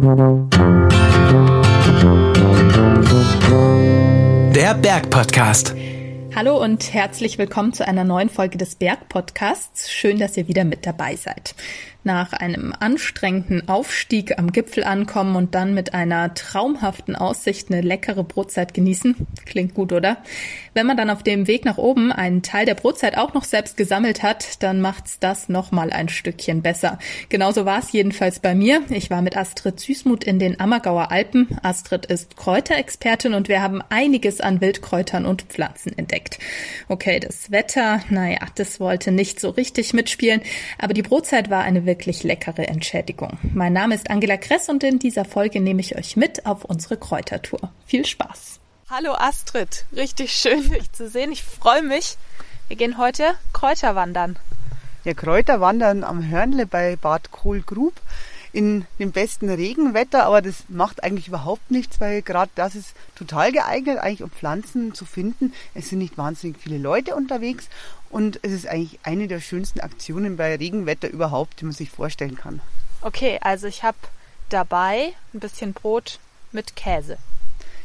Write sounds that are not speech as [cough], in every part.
Der Bergpodcast. Hallo und herzlich willkommen zu einer neuen Folge des Bergpodcasts. Schön, dass ihr wieder mit dabei seid nach einem anstrengenden Aufstieg am Gipfel ankommen und dann mit einer traumhaften Aussicht eine leckere Brotzeit genießen. Klingt gut, oder? Wenn man dann auf dem Weg nach oben einen Teil der Brotzeit auch noch selbst gesammelt hat, dann macht's das noch mal ein Stückchen besser. Genauso war es jedenfalls bei mir. Ich war mit Astrid Süßmuth in den Ammergauer Alpen. Astrid ist Kräuterexpertin und wir haben einiges an Wildkräutern und Pflanzen entdeckt. Okay, das Wetter, naja, das wollte nicht so richtig mitspielen, aber die Brotzeit war eine wirklich leckere Entschädigung. Mein Name ist Angela Kress und in dieser Folge nehme ich euch mit auf unsere Kräutertour. Viel Spaß! Hallo Astrid, richtig schön [laughs] dich zu sehen. Ich freue mich. Wir gehen heute Kräuterwandern. Ja, Kräuterwandern am Hörnle bei Bad Kohlgrub in dem besten Regenwetter, aber das macht eigentlich überhaupt nichts, weil gerade das ist total geeignet, eigentlich um Pflanzen zu finden. Es sind nicht wahnsinnig viele Leute unterwegs und es ist eigentlich eine der schönsten Aktionen bei Regenwetter überhaupt, die man sich vorstellen kann. Okay, also ich habe dabei ein bisschen Brot mit Käse.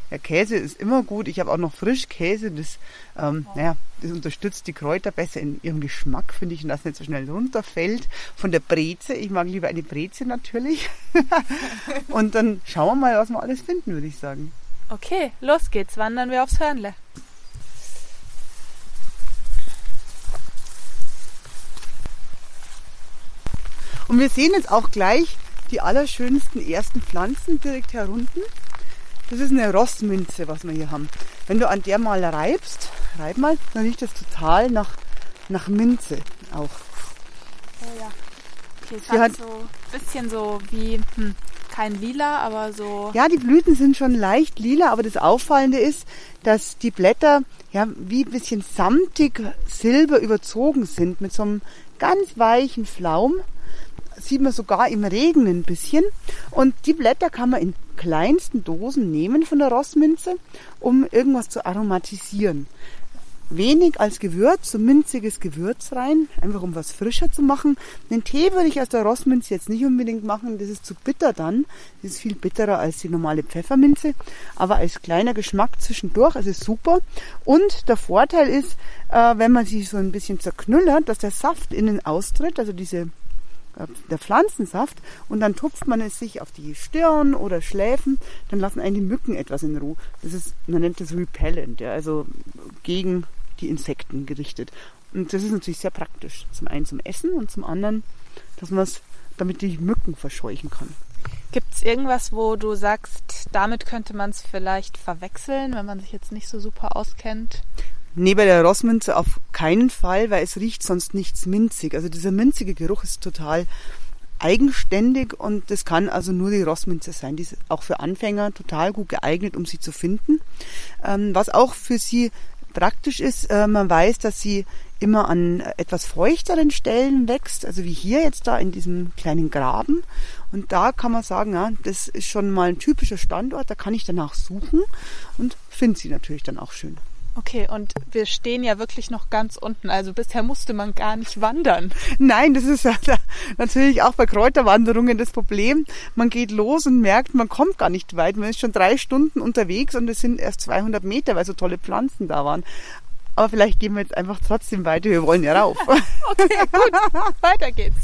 Ja, Käse ist immer gut. Ich habe auch noch Frischkäse. Das, ähm, naja, das unterstützt die Kräuter besser in ihrem Geschmack, finde ich, und das nicht so schnell runterfällt. Von der Breze. Ich mag lieber eine Breze natürlich. [laughs] und dann schauen wir mal, was wir alles finden, würde ich sagen. Okay, los geht's. Wandern wir aufs Hörnle. Und wir sehen jetzt auch gleich die allerschönsten ersten Pflanzen direkt herunten. Das ist eine Rossminze, was wir hier haben. Wenn du an der mal reibst, reib mal, dann riecht das total nach, nach Minze auch. Oh ja. Okay, es hat so ein bisschen so wie hm, kein Lila, aber so. Ja, die Blüten sind schon leicht lila, aber das Auffallende ist, dass die Blätter ja wie ein bisschen samtig silber überzogen sind mit so einem ganz weichen Flaum sieht man sogar im Regen ein bisschen. Und die Blätter kann man in kleinsten Dosen nehmen von der Rossminze, um irgendwas zu aromatisieren. Wenig als Gewürz, so minziges Gewürz rein, einfach um was frischer zu machen. Den Tee würde ich aus der Rossminze jetzt nicht unbedingt machen, das ist zu bitter dann. Das ist viel bitterer als die normale Pfefferminze. Aber als kleiner Geschmack zwischendurch ist es super. Und der Vorteil ist, äh, wenn man sie so ein bisschen zerknüllert, dass der Saft innen austritt, also diese der Pflanzensaft und dann tupft man es sich auf die Stirn oder Schläfen, dann lassen einen die Mücken etwas in Ruhe. Das ist, man nennt das repellent, ja, also gegen die Insekten gerichtet. Und das ist natürlich sehr praktisch. Zum einen zum Essen und zum anderen, dass man es damit die Mücken verscheuchen kann. Gibt es irgendwas, wo du sagst, damit könnte man es vielleicht verwechseln, wenn man sich jetzt nicht so super auskennt? Nee, bei der Rossminze auf keinen Fall, weil es riecht sonst nichts minzig. Also dieser minzige Geruch ist total eigenständig und das kann also nur die Rossminze sein. Die ist auch für Anfänger total gut geeignet, um sie zu finden. Ähm, was auch für sie praktisch ist, äh, man weiß, dass sie immer an etwas feuchteren Stellen wächst, also wie hier jetzt da in diesem kleinen Graben. Und da kann man sagen, ja, das ist schon mal ein typischer Standort, da kann ich danach suchen und finde sie natürlich dann auch schön. Okay, und wir stehen ja wirklich noch ganz unten. Also bisher musste man gar nicht wandern. [laughs] Nein, das ist ja natürlich auch bei Kräuterwanderungen das Problem. Man geht los und merkt, man kommt gar nicht weit. Man ist schon drei Stunden unterwegs und es sind erst 200 Meter, weil so tolle Pflanzen da waren. Aber vielleicht gehen wir jetzt einfach trotzdem weiter. Wir wollen ja rauf. [laughs] okay, gut. [laughs] Weiter geht's.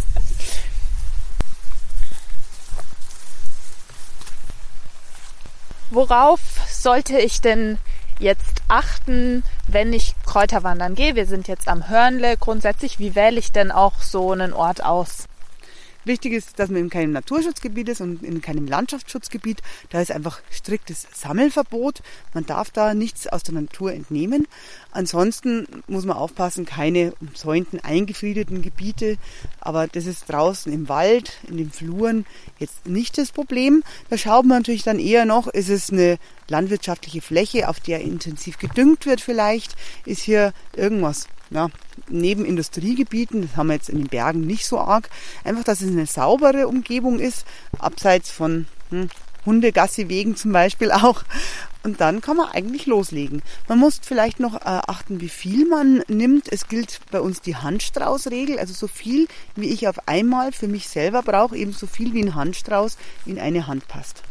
Worauf sollte ich denn jetzt achten, wenn ich Kräuterwandern gehe? Wir sind jetzt am Hörnle. Grundsätzlich, wie wähle ich denn auch so einen Ort aus? Wichtig ist, dass man in keinem Naturschutzgebiet ist und in keinem Landschaftsschutzgebiet. Da ist einfach striktes Sammelverbot. Man darf da nichts aus der Natur entnehmen. Ansonsten muss man aufpassen, keine umzäunten, eingefriedeten Gebiete. Aber das ist draußen im Wald, in den Fluren jetzt nicht das Problem. Da schaut man natürlich dann eher noch, ist es eine landwirtschaftliche Fläche, auf der intensiv gedüngt wird vielleicht? Ist hier irgendwas ja, neben Industriegebieten, das haben wir jetzt in den Bergen nicht so arg, einfach, dass es eine saubere Umgebung ist, abseits von hm, Hundegassiwegen zum Beispiel [laughs] auch. Und dann kann man eigentlich loslegen. Man muss vielleicht noch äh, achten, wie viel man nimmt. Es gilt bei uns die Handstraußregel, also so viel, wie ich auf einmal für mich selber brauche, eben so viel wie ein Handstrauß in eine Hand passt.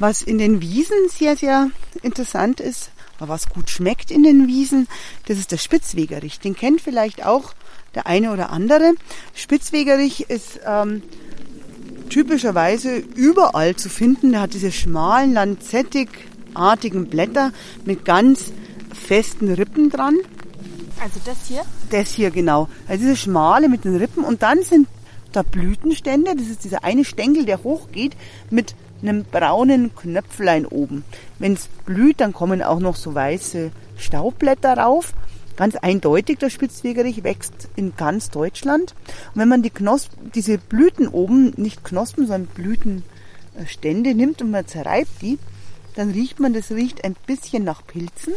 Was in den Wiesen sehr, sehr interessant ist, was gut schmeckt in den Wiesen, das ist der Spitzwegerich. Den kennt vielleicht auch der eine oder andere. Spitzwegerich ist ähm, typischerweise überall zu finden. Der hat diese schmalen, lanzettigartigen Blätter mit ganz festen Rippen dran. Also das hier? Das hier, genau. Also diese schmale mit den Rippen. Und dann sind da Blütenstände. Das ist dieser eine Stängel, der hochgeht mit einem braunen Knöpflein oben. Wenn es blüht, dann kommen auch noch so weiße Staubblätter rauf. Ganz eindeutig, der Spitzwegerich wächst in ganz Deutschland. Und wenn man die Knospen, diese Blüten oben, nicht Knospen, sondern Blütenstände nimmt und man zerreibt die, dann riecht man, das riecht ein bisschen nach Pilzen.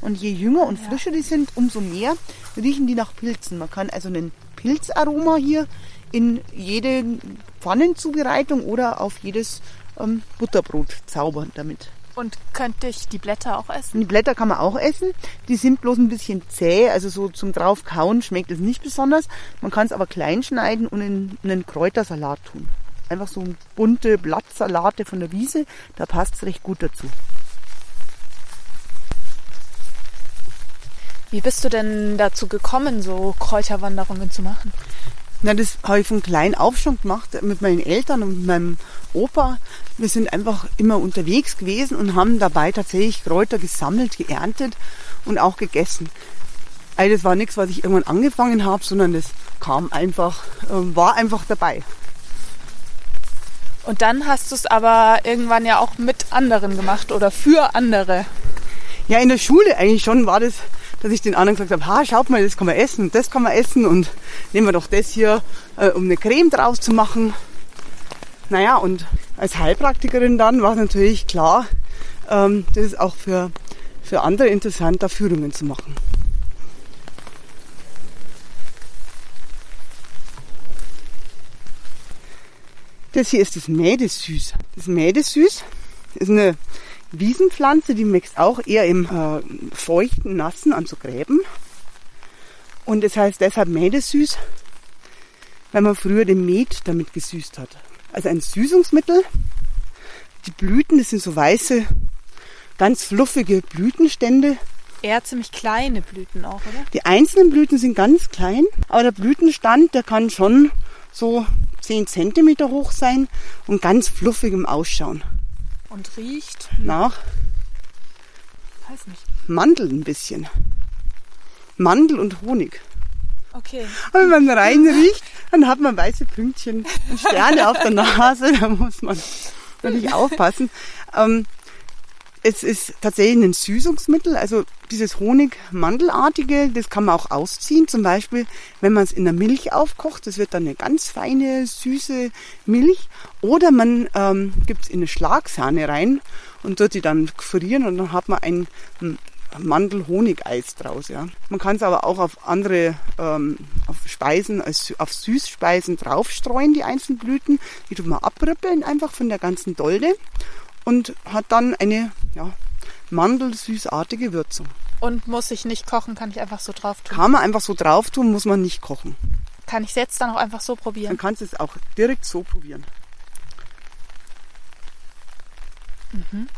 Und je jünger und frischer die sind, umso mehr riechen die nach Pilzen. Man kann also einen Pilzaroma hier in jede Pfannenzubereitung oder auf jedes ähm, Butterbrot zaubern damit. Und könnte ich die Blätter auch essen? Die Blätter kann man auch essen. Die sind bloß ein bisschen zäh, also so zum draufkauen schmeckt es nicht besonders. Man kann es aber klein schneiden und in einen Kräutersalat tun. Einfach so bunte Blattsalate von der Wiese, da passt es recht gut dazu. Wie bist du denn dazu gekommen, so Kräuterwanderungen zu machen? Na, das habe ich von klein auf schon gemacht mit meinen Eltern und meinem Opa. Wir sind einfach immer unterwegs gewesen und haben dabei tatsächlich Kräuter gesammelt, geerntet und auch gegessen. Also das war nichts, was ich irgendwann angefangen habe, sondern das kam einfach, äh, war einfach dabei. Und dann hast du es aber irgendwann ja auch mit anderen gemacht oder für andere. Ja, in der Schule eigentlich schon war das dass ich den anderen gesagt habe, ha, schaut mal, das kann man essen und das kann man essen und nehmen wir doch das hier, äh, um eine Creme draus zu machen. Naja, und als Heilpraktikerin dann war es natürlich klar, ähm, das ist auch für, für andere interessant, da Führungen zu machen. Das hier ist das Mädesüß. Das Mädesüß ist eine Wiesenpflanze, die wächst auch eher im äh, feuchten, nassen, an so Gräben. Und es heißt deshalb Mädesüß, weil man früher den Met damit gesüßt hat. Also ein Süßungsmittel. Die Blüten, das sind so weiße, ganz fluffige Blütenstände. Eher ziemlich kleine Blüten auch, oder? Die einzelnen Blüten sind ganz klein, aber der Blütenstand, der kann schon so 10 cm hoch sein und ganz fluffig im Ausschauen. Und riecht? Nach? Weiß nicht. Mandel ein bisschen. Mandel und Honig. Okay. Und wenn man reinriecht, dann hat man weiße Pünktchen und Sterne auf der Nase. Da muss man natürlich aufpassen. Ähm, es ist tatsächlich ein Süßungsmittel, also dieses Honig-Mandelartige, das kann man auch ausziehen. Zum Beispiel, wenn man es in der Milch aufkocht, das wird dann eine ganz feine, süße Milch. Oder man ähm, gibt es in eine Schlagsahne rein und dort die dann frieren und dann hat man ein Mandel-Honig-Eis draus. Ja. Man kann es aber auch auf andere ähm, auf Speisen, als, auf Süßspeisen draufstreuen, die einzelnen Blüten. Die tut man abrippeln einfach von der ganzen Dolde und hat dann eine ja, mandelsüßartige Würzung. Und muss ich nicht kochen, kann ich einfach so drauf tun? Kann man einfach so drauf tun, muss man nicht kochen. Kann ich es jetzt dann auch einfach so probieren? Dann kannst du es auch direkt so probieren. Mhm.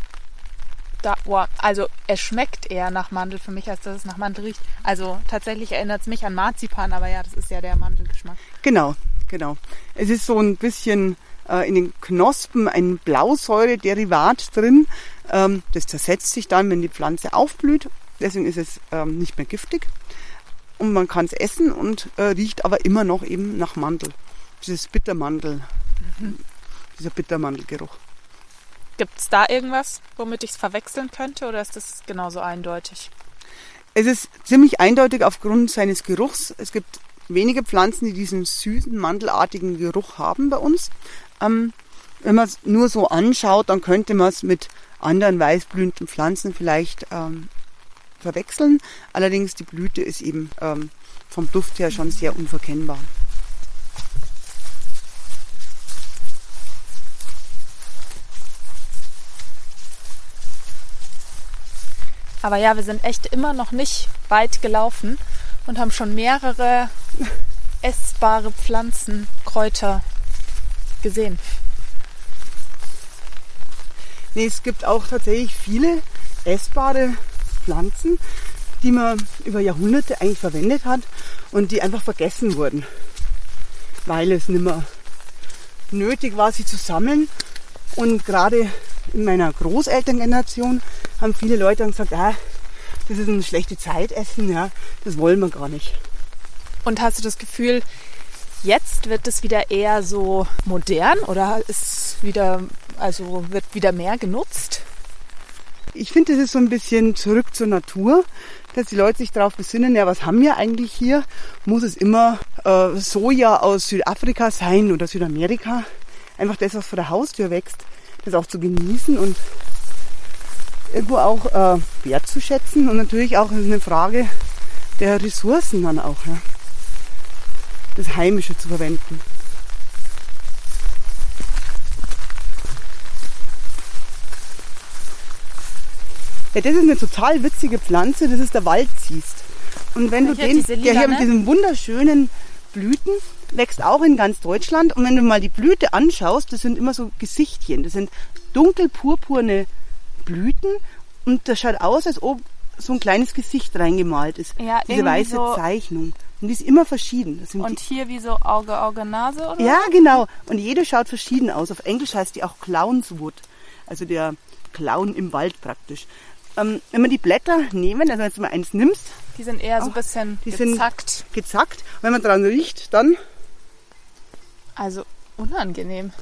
Da, wow. Also es schmeckt eher nach Mandel für mich, als dass es nach Mandel riecht. Also tatsächlich erinnert es mich an Marzipan, aber ja, das ist ja der Mandelgeschmack. Genau, genau. Es ist so ein bisschen äh, in den Knospen ein Blausäure-Derivat drin. Ähm, das zersetzt sich dann, wenn die Pflanze aufblüht. Deswegen ist es ähm, nicht mehr giftig. Und man kann es essen und äh, riecht aber immer noch eben nach Mandel. Dieses Bittermandel, mhm. dieser Bittermandelgeruch. Gibt es da irgendwas, womit ich es verwechseln könnte oder ist das genauso eindeutig? Es ist ziemlich eindeutig aufgrund seines Geruchs. Es gibt wenige Pflanzen, die diesen süßen, mandelartigen Geruch haben bei uns. Ähm, wenn man es nur so anschaut, dann könnte man es mit anderen weißblühenden Pflanzen vielleicht ähm, verwechseln. Allerdings die Blüte ist eben ähm, vom Duft her schon sehr unverkennbar. Aber ja, wir sind echt immer noch nicht weit gelaufen und haben schon mehrere [laughs] essbare Pflanzen, Kräuter gesehen. Nee, es gibt auch tatsächlich viele essbare Pflanzen, die man über Jahrhunderte eigentlich verwendet hat und die einfach vergessen wurden, weil es nicht mehr nötig war, sie zu sammeln. Und gerade in meiner Großelterngeneration haben viele Leute dann gesagt, ah, das ist ein schlechte Zeitessen, ja, das wollen wir gar nicht. Und hast du das Gefühl, jetzt wird es wieder eher so modern oder ist wieder, also wird wieder mehr genutzt? Ich finde, das ist so ein bisschen zurück zur Natur, dass die Leute sich darauf besinnen, ja, was haben wir eigentlich hier? Muss es immer äh, Soja aus Südafrika sein oder Südamerika? Einfach das, was vor der Haustür wächst, das auch zu genießen und irgendwo auch äh, wertzuschätzen und natürlich auch eine Frage der Ressourcen dann auch, ja. das Heimische zu verwenden. Ja, das ist eine total witzige Pflanze, das ist der Waldziest. Und wenn Ja, du den, diese der hier lila, mit ne? diesen wunderschönen Blüten wächst auch in ganz Deutschland. Und wenn du mal die Blüte anschaust, das sind immer so Gesichtchen. Das sind dunkel-purpurne Blüten. Und das schaut aus, als ob so ein kleines Gesicht reingemalt ist. Ja, Diese weiße so- Zeichnung. Und die ist immer verschieden. Und hier wie so Auge, Auge, Nase oder? ja, genau. Und jede schaut verschieden aus. Auf Englisch heißt die auch Clownswood. Also der Clown im Wald praktisch. Ähm, wenn man die Blätter nehmen, also wenn du mal eins nimmst, Die sind eher so ein Auch, bisschen die sind- gezackt. gezackt, wenn man dran riecht, dann Also unangenehm.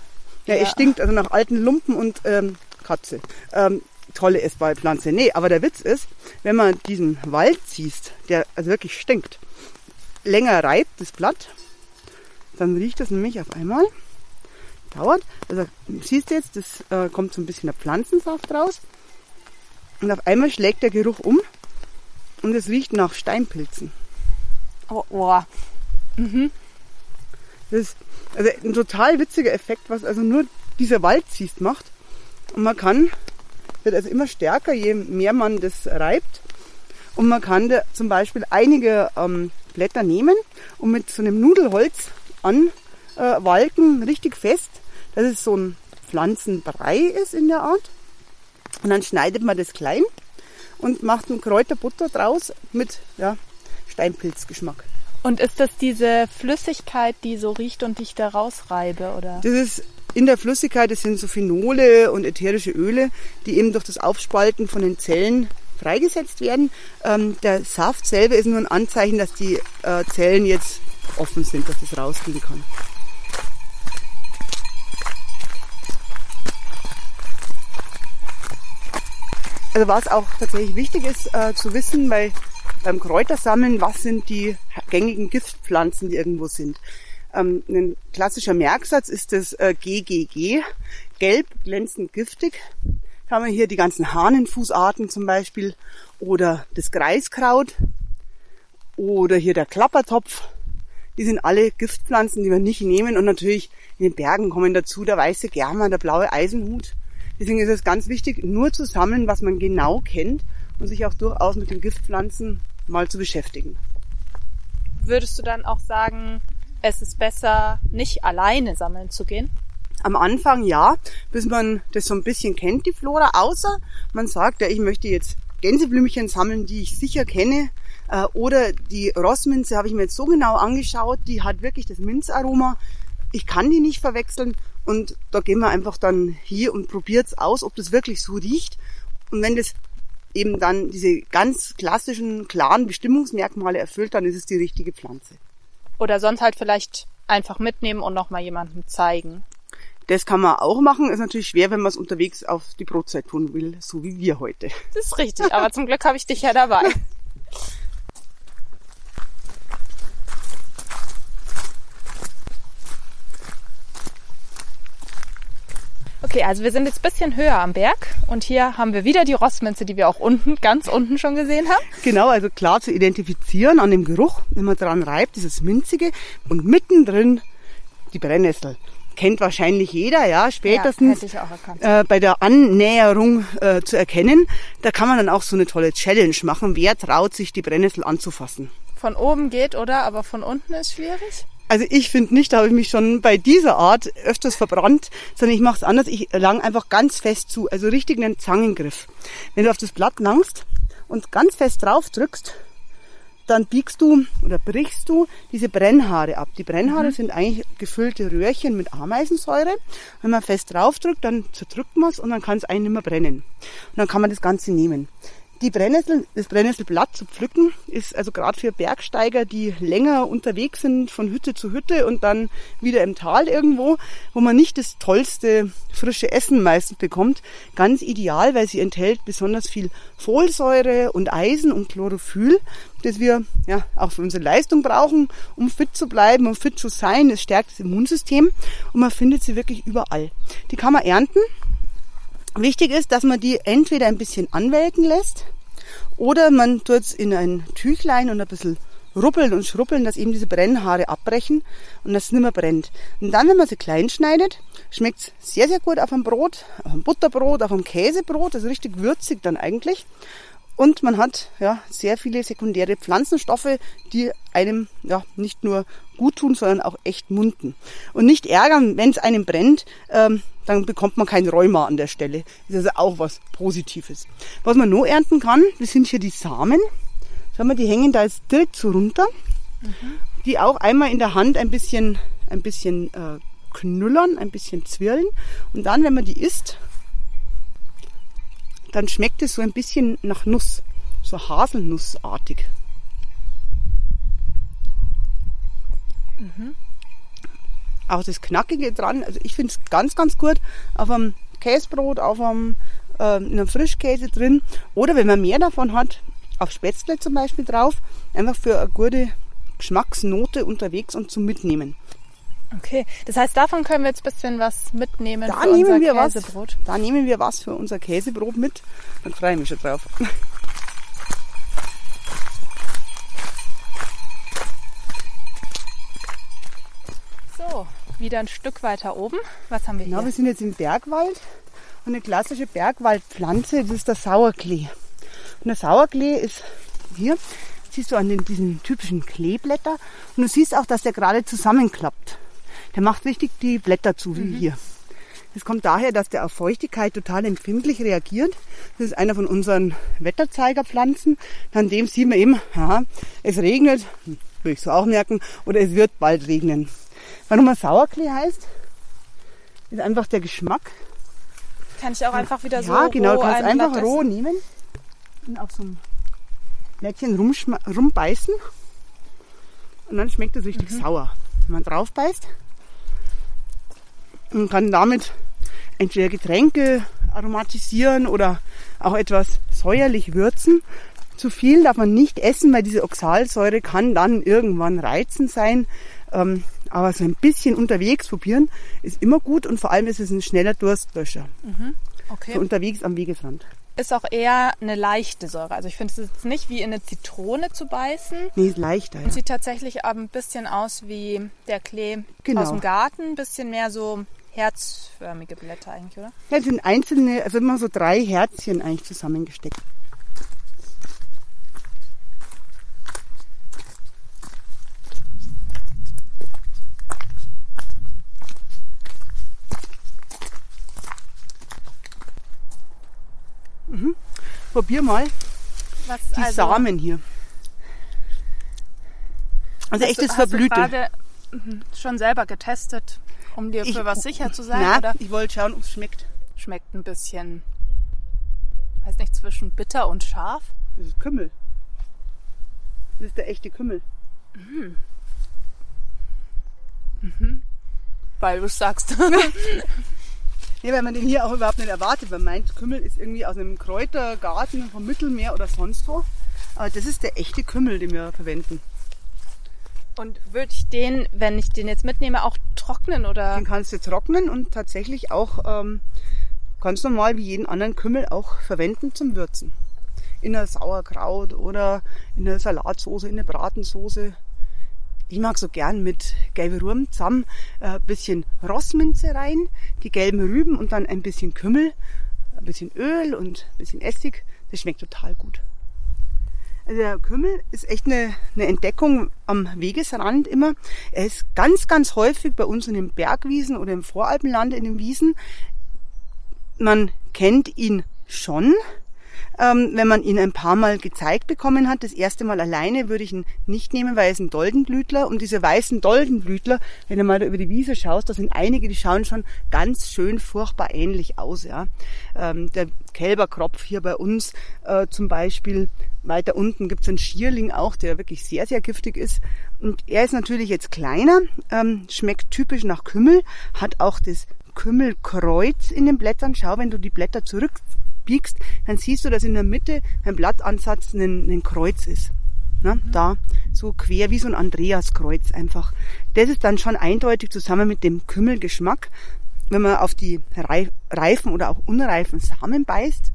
Ja, Ja. es stinkt also nach alten Lumpen und ähm, Katze. Ähm, tolle essbare Pflanze. Nee, aber der Witz ist, wenn man diesen Wald siehst, der also wirklich stinkt, länger reibt das Blatt, dann riecht das nämlich auf einmal. Dauert. Also siehst du jetzt, das äh, kommt so ein bisschen der Pflanzensaft raus. Und auf einmal schlägt der Geruch um und es riecht nach Steinpilzen. Oh, oh. Das ist also ein total witziger Effekt, was also nur dieser Waldziest macht. Und man kann, wird also immer stärker, je mehr man das reibt. Und man kann da zum Beispiel einige ähm, Blätter nehmen und mit so einem Nudelholz anwalken, äh, richtig fest, dass es so ein Pflanzenbrei ist in der Art. Und dann schneidet man das klein und macht ein Kräuterbutter draus mit ja, Steinpilzgeschmack. Und ist das diese Flüssigkeit, die so riecht und die ich da rausreibe, oder? Das ist in der Flüssigkeit, das sind so Phenole und ätherische Öle, die eben durch das Aufspalten von den Zellen freigesetzt werden. Ähm, der Saft selber ist nur ein Anzeichen, dass die äh, Zellen jetzt offen sind, dass das rausgehen kann. Also was auch tatsächlich wichtig ist äh, zu wissen bei, beim Kräutersammeln, was sind die gängigen Giftpflanzen, die irgendwo sind. Ähm, ein klassischer Merksatz ist das äh, GGG, gelb, glänzend, giftig. Da haben wir hier die ganzen Hahnenfußarten zum Beispiel oder das Greiskraut oder hier der Klappertopf. Die sind alle Giftpflanzen, die wir nicht nehmen und natürlich in den Bergen kommen dazu der weiße Germer, der blaue Eisenhut. Deswegen ist es ganz wichtig, nur zu sammeln, was man genau kennt und sich auch durchaus mit den Giftpflanzen mal zu beschäftigen. Würdest du dann auch sagen, es ist besser, nicht alleine sammeln zu gehen? Am Anfang ja, bis man das so ein bisschen kennt, die Flora, außer man sagt, ja, ich möchte jetzt Gänseblümchen sammeln, die ich sicher kenne. Äh, Oder die Rossminze habe ich mir jetzt so genau angeschaut, die hat wirklich das Minzaroma. Ich kann die nicht verwechseln und da gehen wir einfach dann hier und probiert's aus, ob das wirklich so riecht. Und wenn das eben dann diese ganz klassischen, klaren Bestimmungsmerkmale erfüllt, dann ist es die richtige Pflanze. Oder sonst halt vielleicht einfach mitnehmen und nochmal jemandem zeigen. Das kann man auch machen. Ist natürlich schwer, wenn man es unterwegs auf die Brotzeit tun will, so wie wir heute. Das ist richtig, aber zum Glück habe ich dich ja dabei. [laughs] Okay, also wir sind jetzt ein bisschen höher am Berg und hier haben wir wieder die Rossminze, die wir auch unten, ganz unten schon gesehen haben. Genau, also klar zu identifizieren an dem Geruch, wenn man dran reibt, dieses Minzige und mittendrin die Brennnessel. kennt wahrscheinlich jeder, ja, spätestens erkannt. äh, bei der Annäherung äh, zu erkennen. Da kann man dann auch so eine tolle Challenge machen. Wer traut sich, die Brennnessel anzufassen? Von oben geht, oder? Aber von unten ist schwierig. Also ich finde nicht, da habe ich mich schon bei dieser Art öfters verbrannt, sondern ich mache es anders. Ich lang einfach ganz fest zu, also richtig einen Zangengriff. Wenn du auf das Blatt langst und ganz fest drauf drückst, dann biegst du oder brichst du diese Brennhaare ab. Die Brennhaare sind eigentlich gefüllte Röhrchen mit Ameisensäure. Wenn man fest draufdrückt, dann zerdrückt man es und dann kann es einen nicht mehr brennen. Und dann kann man das Ganze nehmen. Die Brennnessel, das Brennnesselblatt zu pflücken, ist also gerade für Bergsteiger, die länger unterwegs sind von Hütte zu Hütte und dann wieder im Tal irgendwo, wo man nicht das tollste frische Essen meistens bekommt, ganz ideal, weil sie enthält besonders viel Folsäure und Eisen und Chlorophyll, das wir ja auch für unsere Leistung brauchen, um fit zu bleiben, um fit zu sein. Es stärkt das Immunsystem und man findet sie wirklich überall. Die kann man ernten Wichtig ist, dass man die entweder ein bisschen anwelken lässt oder man tut es in ein Tüchlein und ein bisschen ruppeln und schruppeln, dass eben diese Brennhaare abbrechen und dass es nicht mehr brennt. Und dann, wenn man sie klein schneidet, schmeckt es sehr, sehr gut auf einem Brot, auf einem Butterbrot, auf einem Käsebrot, also richtig würzig dann eigentlich. Und man hat ja sehr viele sekundäre Pflanzenstoffe, die einem ja nicht nur gut tun, sondern auch echt munden. Und nicht ärgern, wenn es einem brennt, ähm, dann bekommt man kein Rheuma an der Stelle. Das ist also auch was Positives. Was man noch ernten kann, das sind hier die Samen. Schau mal, die hängen da jetzt direkt so runter. Die auch einmal in der Hand ein bisschen, ein bisschen äh, knullern, ein bisschen zwirlen. Und dann, wenn man die isst, dann schmeckt es so ein bisschen nach Nuss, so haselnussartig. Auch das Knackige dran, also ich finde es ganz, ganz gut auf einem Käsebrot, auf einem, äh, in einem Frischkäse drin oder wenn man mehr davon hat, auf Spätzle zum Beispiel drauf, einfach für eine gute Geschmacksnote unterwegs und zum Mitnehmen. Okay, das heißt, davon können wir jetzt ein bisschen was mitnehmen Da für nehmen unser wir was. Käsebrot. Da nehmen wir was für unser Käsebrot mit. Dann freue ich mich schon drauf. So, wieder ein Stück weiter oben. Was haben wir Genau, wir hier? sind jetzt im Bergwald und eine klassische Bergwaldpflanze, das ist der Sauerklee. Und der Sauerklee ist hier, siehst du an den, diesen typischen Kleeblätter und du siehst auch, dass der gerade zusammenklappt. Der macht richtig die Blätter zu, wie hier. Das kommt daher, dass der auf Feuchtigkeit total empfindlich reagiert. Das ist einer von unseren Wetterzeigerpflanzen. An dem sieht man eben, aha, es regnet, hm, würde ich so auch merken, oder es wird bald regnen. Warum er Sauerklee heißt, ist einfach der Geschmack. Kann ich auch einfach wieder so ja, genau, du roh kannst ein einfach Blatt roh essen? nehmen und auf so ein Blättchen rumbeißen und dann schmeckt es richtig Mhm. sauer. Wenn man drauf beißt und kann damit entweder Getränke aromatisieren oder auch etwas säuerlich würzen. Zu viel darf man nicht essen, weil diese Oxalsäure kann dann irgendwann reizend sein. Ähm, aber so ein bisschen unterwegs probieren ist immer gut und vor allem ist es ein schneller Durstlöscher. So Okay. unterwegs am Wegesrand. Ist auch eher eine leichte Säure. Also ich finde es jetzt nicht wie in eine Zitrone zu beißen. Nee, ist leichter. Ja. Und sieht tatsächlich aber ein bisschen aus wie der Klee Genau. aus dem Garten. Ein bisschen mehr so herzförmige Blätter eigentlich, oder? Ja, sind einzelne, also immer so drei Herzchen eigentlich zusammengesteckt. Mhm. Probier mal Was, die Samen hier. Also du- echtes hast du Verblüte. gerade mhm, schon selber getestet, um dir für was sicher zu sein? Na, oder ich wollte schauen, ob es schmeckt. schmeckt ein bisschen, weiß nicht, zwischen bitter und scharf? Das ist Kümmel. Das ist der echte Kümmel. Weil du sagst. [laughs] Ja, weil man den hier auch überhaupt nicht erwartet. Man meint, Kümmel ist irgendwie aus einem Kräutergarten vom Mittelmeer oder sonst wo. Aber das ist der echte Kümmel, den wir verwenden. Und würde ich den, wenn ich den jetzt mitnehme, auch trocknen oder? Den kannst du trocknen und tatsächlich auch ähm, ganz normal wie jeden anderen Kümmel auch verwenden zum Würzen. In einer Sauerkraut oder in einer Salatsauce, in einer Bratensoße. Ich mag so gern mit gelbe Ruhm zusammen ein äh, bisschen Rossminze rein, die gelben Rüben und dann ein bisschen Kümmel, ein bisschen Öl und ein bisschen Essig. Das schmeckt total gut. Also der Kümmel ist echt eine, eine Entdeckung am Wegesrand immer. Er ist ganz, ganz häufig bei uns in den Bergwiesen oder im Voralpenland in den Wiesen. Man kennt ihn schon, ähm, wenn man ihn ein paar Mal gezeigt bekommen hat. Das erste Mal alleine würde ich ihn nicht nehmen, weil er ist ein Doldenblütler. Und diese weißen Doldenblütler, wenn du mal da über die Wiese schaust, da sind einige, die schauen schon ganz schön furchtbar ähnlich aus. Ja. Ähm, der Kälberkropf hier bei uns äh, zum Beispiel, weiter unten gibt es einen Schierling auch, der wirklich sehr, sehr giftig ist. Und er ist natürlich jetzt kleiner, ähm, schmeckt typisch nach Kümmel, hat auch das Kümmelkreuz in den Blättern. Schau, wenn du die Blätter zurück biegst, dann siehst du, dass in der Mitte beim Blattansatz ein, ein Kreuz ist. Ne? Mhm. Da so quer wie so ein Andreaskreuz einfach. Das ist dann schon eindeutig zusammen mit dem Kümmelgeschmack. Wenn man auf die reifen oder auch unreifen Samen beißt,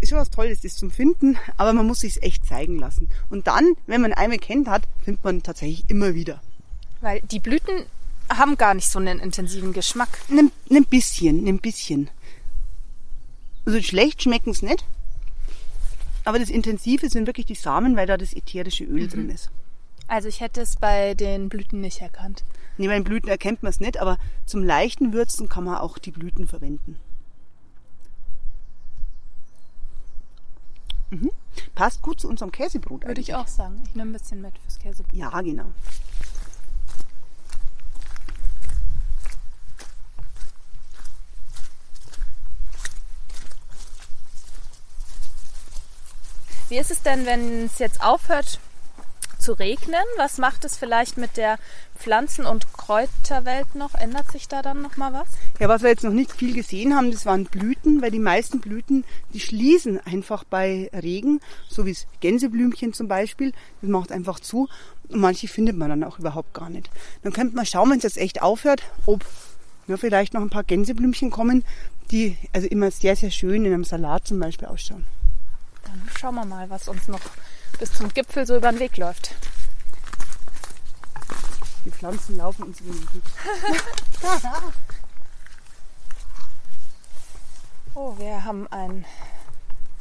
ist schon was Tolles, das zum Finden, aber man muss sich echt zeigen lassen. Und dann, wenn man einmal kennt hat, findet man tatsächlich immer wieder. Weil die Blüten haben gar nicht so einen intensiven Geschmack. Ein, ein bisschen, ein bisschen. Also schlecht schmecken es nicht. Aber das Intensive sind wirklich die Samen, weil da das ätherische Öl mhm. drin ist. Also ich hätte es bei den Blüten nicht erkannt. Nee, bei den Blüten erkennt man es nicht, aber zum leichten Würzen kann man auch die Blüten verwenden. Mhm. Passt gut zu unserem Käsebrot. Würde eigentlich. ich auch sagen. Ich nehme ein bisschen mit fürs Käsebrot. Ja, genau. Wie ist es denn, wenn es jetzt aufhört zu regnen? Was macht es vielleicht mit der Pflanzen- und Kräuterwelt noch? Ändert sich da dann noch mal was? Ja, was wir jetzt noch nicht viel gesehen haben, das waren Blüten, weil die meisten Blüten, die schließen einfach bei Regen, so wie das Gänseblümchen zum Beispiel. Das macht einfach zu. Und manche findet man dann auch überhaupt gar nicht. Dann könnte man schauen, wenn es jetzt echt aufhört, ob ja, vielleicht noch ein paar Gänseblümchen kommen, die also immer sehr, sehr schön in einem Salat zum Beispiel ausschauen. Dann schauen wir mal, was uns noch bis zum Gipfel so über den Weg läuft. Die Pflanzen laufen uns über den Weg. [laughs] oh, wir haben einen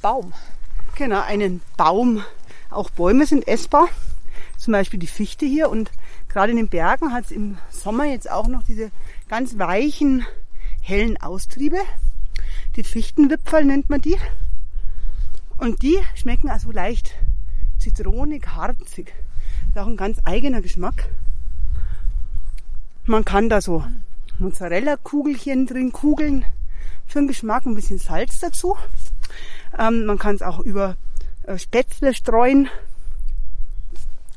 Baum. Genau, einen Baum. Auch Bäume sind essbar. Zum Beispiel die Fichte hier. Und gerade in den Bergen hat es im Sommer jetzt auch noch diese ganz weichen, hellen Austriebe. Die Fichtenwipfel nennt man die. Und die schmecken also leicht zitronig, harzig. Ist auch ein ganz eigener Geschmack. Man kann da so Mozzarella-Kugelchen drin kugeln für den Geschmack, ein bisschen Salz dazu. Ähm, man kann es auch über äh, Spätzle streuen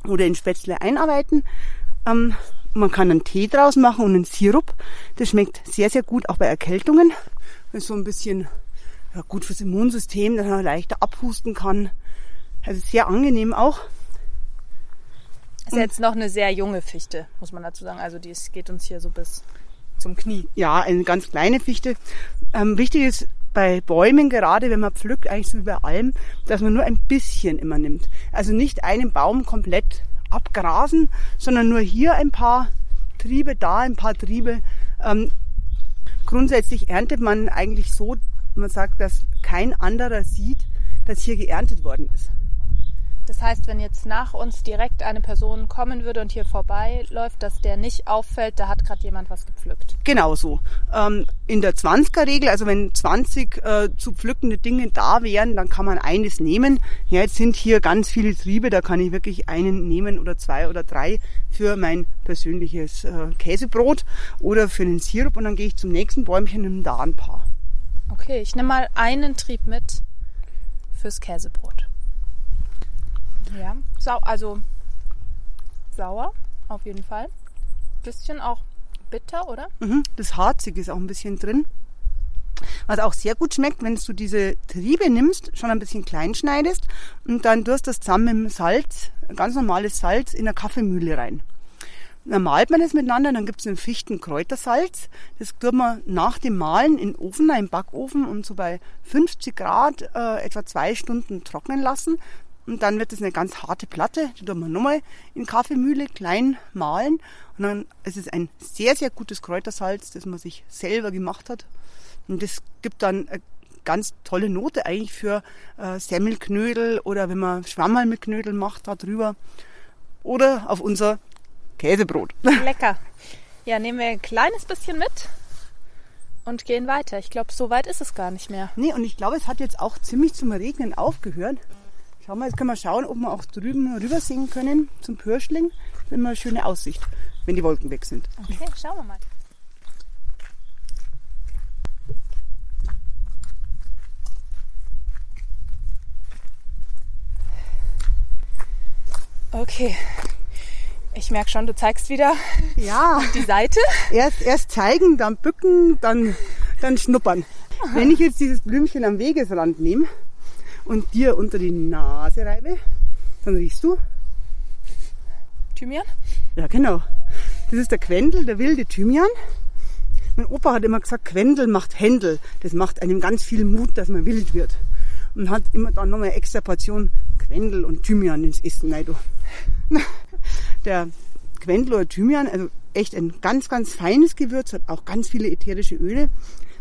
oder in Spätzle einarbeiten. Ähm, man kann einen Tee draus machen und einen Sirup. Das schmeckt sehr, sehr gut auch bei Erkältungen. Ist so ein bisschen gut fürs Immunsystem, dass man leichter abhusten kann. Also sehr angenehm auch. Ist ja jetzt noch eine sehr junge Fichte, muss man dazu sagen. Also die geht uns hier so bis zum Knie. Ja, eine ganz kleine Fichte. Ähm, wichtig ist bei Bäumen gerade, wenn man pflückt, eigentlich so wie bei allem, dass man nur ein bisschen immer nimmt. Also nicht einen Baum komplett abgrasen, sondern nur hier ein paar Triebe, da ein paar Triebe. Ähm, grundsätzlich erntet man eigentlich so man sagt, dass kein anderer sieht, dass hier geerntet worden ist. Das heißt, wenn jetzt nach uns direkt eine Person kommen würde und hier vorbeiläuft, dass der nicht auffällt, da hat gerade jemand was gepflückt. Genau so. Ähm, in der 20er-Regel, also wenn 20 äh, zu pflückende Dinge da wären, dann kann man eines nehmen. Ja, jetzt sind hier ganz viele Triebe, da kann ich wirklich einen nehmen oder zwei oder drei für mein persönliches äh, Käsebrot oder für den Sirup und dann gehe ich zum nächsten Bäumchen und nehme da ein paar. Okay, ich nehme mal einen Trieb mit fürs Käsebrot. Ja, sau also sauer auf jeden Fall. Bisschen auch bitter, oder? Mhm, das Harzige ist auch ein bisschen drin. Was auch sehr gut schmeckt, wenn du diese Triebe nimmst, schon ein bisschen klein schneidest und dann tust das zusammen mit Salz, ganz normales Salz, in eine Kaffeemühle rein. Dann malt man es miteinander, dann gibt es einen Fichten-Kräutersalz. Das tut man nach dem Malen in den Ofen, im Backofen und so bei 50 Grad äh, etwa zwei Stunden trocknen lassen. Und dann wird es eine ganz harte Platte. Die tun wir nochmal in Kaffeemühle klein mahlen. Und dann ist es ein sehr, sehr gutes Kräutersalz, das man sich selber gemacht hat. Und das gibt dann eine ganz tolle Note eigentlich für äh, Semmelknödel oder wenn man Schwammerl mit Knödel macht, da drüber. Oder auf unser Käsebrot. [laughs] Lecker. Ja, nehmen wir ein kleines bisschen mit und gehen weiter. Ich glaube, so weit ist es gar nicht mehr. Nee, und ich glaube, es hat jetzt auch ziemlich zum Regnen aufgehört. Schauen wir, jetzt können wir schauen, ob wir auch drüben rüber sehen können zum Pürschling. Mal eine schöne Aussicht, wenn die Wolken weg sind. Okay, schauen wir mal. Okay. Ich merke schon, du zeigst wieder Ja, [laughs] die Seite. erst, erst zeigen, dann bücken, dann, dann schnuppern. Wenn ich jetzt dieses Blümchen am Wegesrand nehme und dir unter die Nase reibe, dann riechst du, Thymian? ja genau, das ist der Quendel, der wilde Thymian. Mein Opa hat immer gesagt, Quendel macht Händel. Das macht einem ganz viel Mut, dass man wild wird. Und hat immer dann nochmal eine extra Portion Quendel und Thymian ins Essen. Nein, du. Der Quendel oder Thymian, also echt ein ganz, ganz feines Gewürz, hat auch ganz viele ätherische Öle.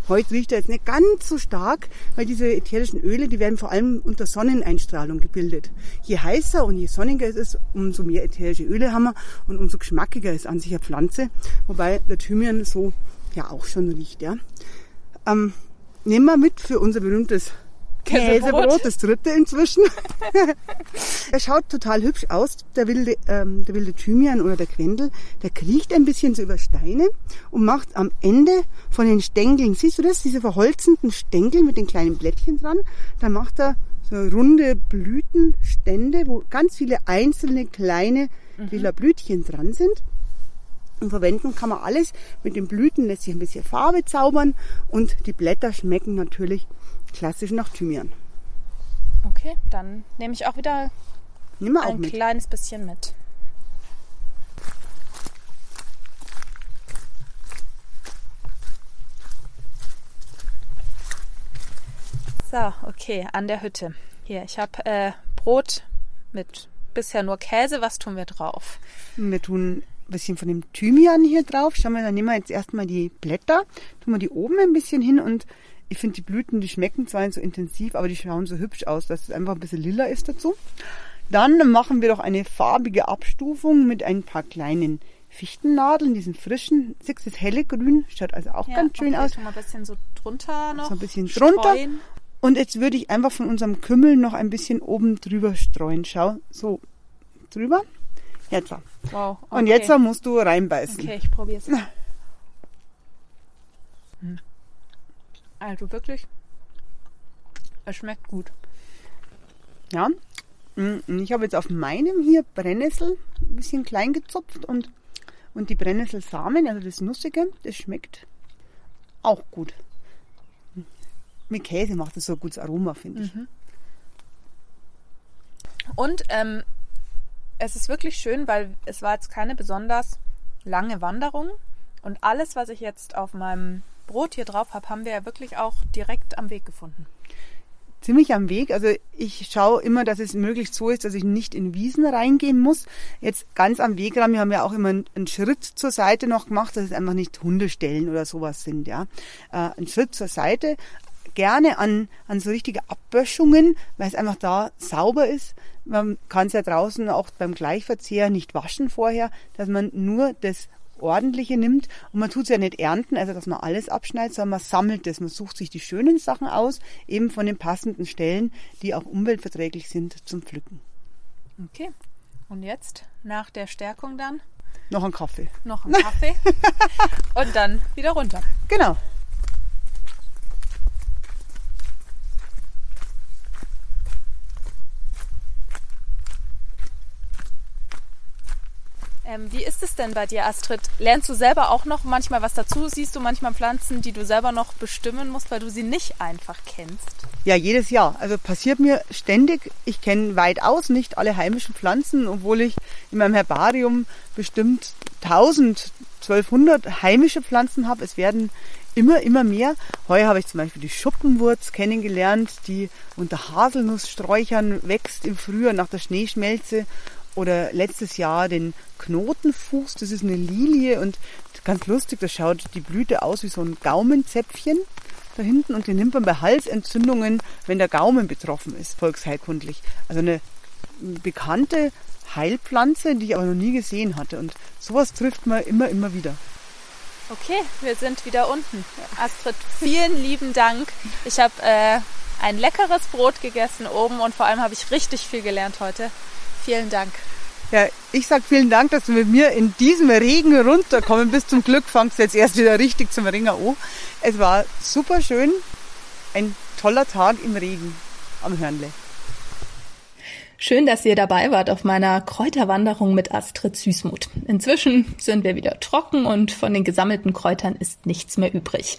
Heute riecht er jetzt nicht ganz so stark, weil diese ätherischen Öle, die werden vor allem unter Sonneneinstrahlung gebildet. Je heißer und je sonniger es ist, umso mehr ätherische Öle haben wir und umso geschmackiger ist an sich eine Pflanze. Wobei der Thymian so ja auch schon riecht, ja. Ähm, nehmen wir mit für unser berühmtes Käsebrot. Käsebrot, das dritte inzwischen. [laughs] er schaut total hübsch aus, der wilde, ähm, der wilde Thymian oder der Quendel. Der kriecht ein bisschen so über Steine und macht am Ende von den Stängeln, siehst du das, diese verholzenden Stängel mit den kleinen Blättchen dran, da macht er so runde Blütenstände, wo ganz viele einzelne kleine lila Blütchen dran sind. Und verwenden kann man alles. Mit den Blüten lässt sich ein bisschen Farbe zaubern und die Blätter schmecken natürlich klassisch nach Thymian. Okay, dann nehme ich auch wieder auch ein mit. kleines bisschen mit. So, okay, an der Hütte. Hier, ich habe äh, Brot mit bisher nur Käse. Was tun wir drauf? Wir tun ein bisschen von dem Thymian hier drauf. Schauen wir, dann nehmen wir jetzt erstmal die Blätter, tun wir die oben ein bisschen hin und ich finde die Blüten, die schmecken zwar nicht so intensiv, aber die schauen so hübsch aus, dass es einfach ein bisschen lila ist dazu. Dann machen wir doch eine farbige Abstufung mit ein paar kleinen Fichtennadeln, diesen frischen, siehst du, das helle Grün, schaut also auch ganz schön okay, aus. Tun wir ein bisschen so drunter noch. So ein bisschen drunter. streuen. Und jetzt würde ich einfach von unserem Kümmel noch ein bisschen oben drüber streuen. Schau, so drüber. Jetzt. Wow. Und okay. jetzt musst du reinbeißen. Okay, ich probiere es. [laughs] Also wirklich, es schmeckt gut. Ja. Mm, Ich habe jetzt auf meinem hier Brennnessel ein bisschen klein gezupft und, und die Brennnesselsamen, also das Nussige, das schmeckt auch gut. Mit Käse macht das so ein gutes Aroma, finde ich. Und ähm, es ist wirklich schön, weil es war jetzt keine besonders lange Wanderung. Und alles, was ich jetzt auf meinem Brot hier drauf habe, haben wir ja wirklich auch direkt am Weg gefunden. ziemlich am Weg. Also ich schaue immer, dass es möglichst so ist, dass ich nicht in Wiesen reingehen muss. Jetzt ganz am Wegrand, wir haben ja auch immer einen- Schritt zur Seite noch gemacht, dass es einfach nicht Hundestellen oder sowas sind. Ja, äh, Ein Schritt zur Seite, gerne an, an so richtige Abböschungen, weil es einfach da sauber ist. Man kann es ja draußen auch beim Gleichverzehr nicht waschen vorher, dass man nur das ordentliche nimmt und man tut es ja nicht ernten, also dass man alles abschneidet, sondern man sammelt es. Man sucht sich die schönen Sachen aus, eben von den passenden Stellen, die auch umweltverträglich sind zum Pflücken. Okay. Und jetzt, nach der Stärkung dann, Noch ein Kaffee. noch ein Kaffee [laughs] und dann wieder runter. Genau. Ähm, wie ist es denn bei dir, Astrid? Lernst du selber auch noch manchmal was dazu? Siehst du manchmal Pflanzen, die du selber noch bestimmen musst, weil du sie nicht einfach kennst? Ja, jedes Jahr. Also passiert mir ständig. Ich kenne weitaus nicht alle heimischen Pflanzen, obwohl ich in meinem Herbarium bestimmt 1000 1200 heimische Pflanzen habe. Es werden immer, immer mehr. Heuer habe ich zum Beispiel die Schuppenwurz kennengelernt, die unter Haselnusssträuchern wächst im Frühjahr nach der Schneeschmelze. Oder letztes Jahr den Knotenfuchs, das ist eine Lilie und ganz lustig, da schaut die Blüte aus wie so ein Gaumenzäpfchen da hinten und den nimmt man bei Halsentzündungen, wenn der Gaumen betroffen ist, volksheilkundlich. Also eine bekannte Heilpflanze, die ich aber noch nie gesehen hatte. Und sowas trifft man immer, immer wieder. Okay, wir sind wieder unten. Astrid, vielen lieben Dank. Ich habe äh, ein leckeres Brot gegessen oben und vor allem habe ich richtig viel gelernt heute. Vielen Dank. Ja, ich sag vielen Dank, dass du mit mir in diesem Regen runterkommen bist. Zum Glück fangst du jetzt erst wieder richtig zum Ringer an. Es war super schön. Ein toller Tag im Regen am Hörnle. Schön, dass ihr dabei wart auf meiner Kräuterwanderung mit Astrid Süßmuth. Inzwischen sind wir wieder trocken und von den gesammelten Kräutern ist nichts mehr übrig.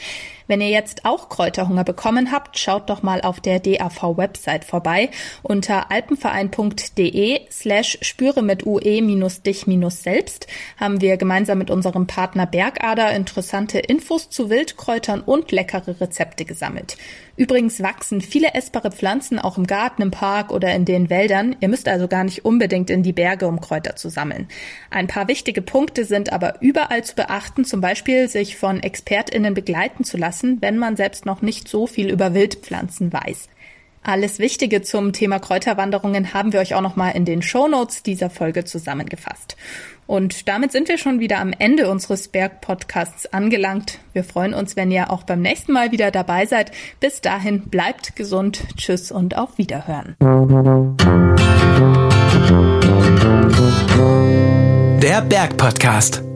Wenn ihr jetzt auch Kräuterhunger bekommen habt, schaut doch mal auf der DAV-Website vorbei. Unter alpenverein.de slash spüre mit UE minus dich minus selbst haben wir gemeinsam mit unserem Partner Bergader interessante Infos zu Wildkräutern und leckere Rezepte gesammelt. Übrigens wachsen viele essbare Pflanzen auch im Garten, im Park oder in den Wäldern. Ihr müsst also gar nicht unbedingt in die Berge, um Kräuter zu sammeln. Ein paar wichtige Punkte sind aber überall zu beachten, zum Beispiel sich von ExpertInnen begleiten zu lassen lassen, wenn man selbst noch nicht so viel über Wildpflanzen weiß. Alles Wichtige zum Thema Kräuterwanderungen haben wir euch auch nochmal in den Shownotes dieser Folge zusammengefasst. Und damit sind wir schon wieder am Ende unseres Berg-Podcasts angelangt. Wir freuen uns, wenn ihr auch beim nächsten Mal wieder dabei seid. Bis dahin bleibt gesund. Tschüss und auf Wiederhören. Der Berg-Podcast.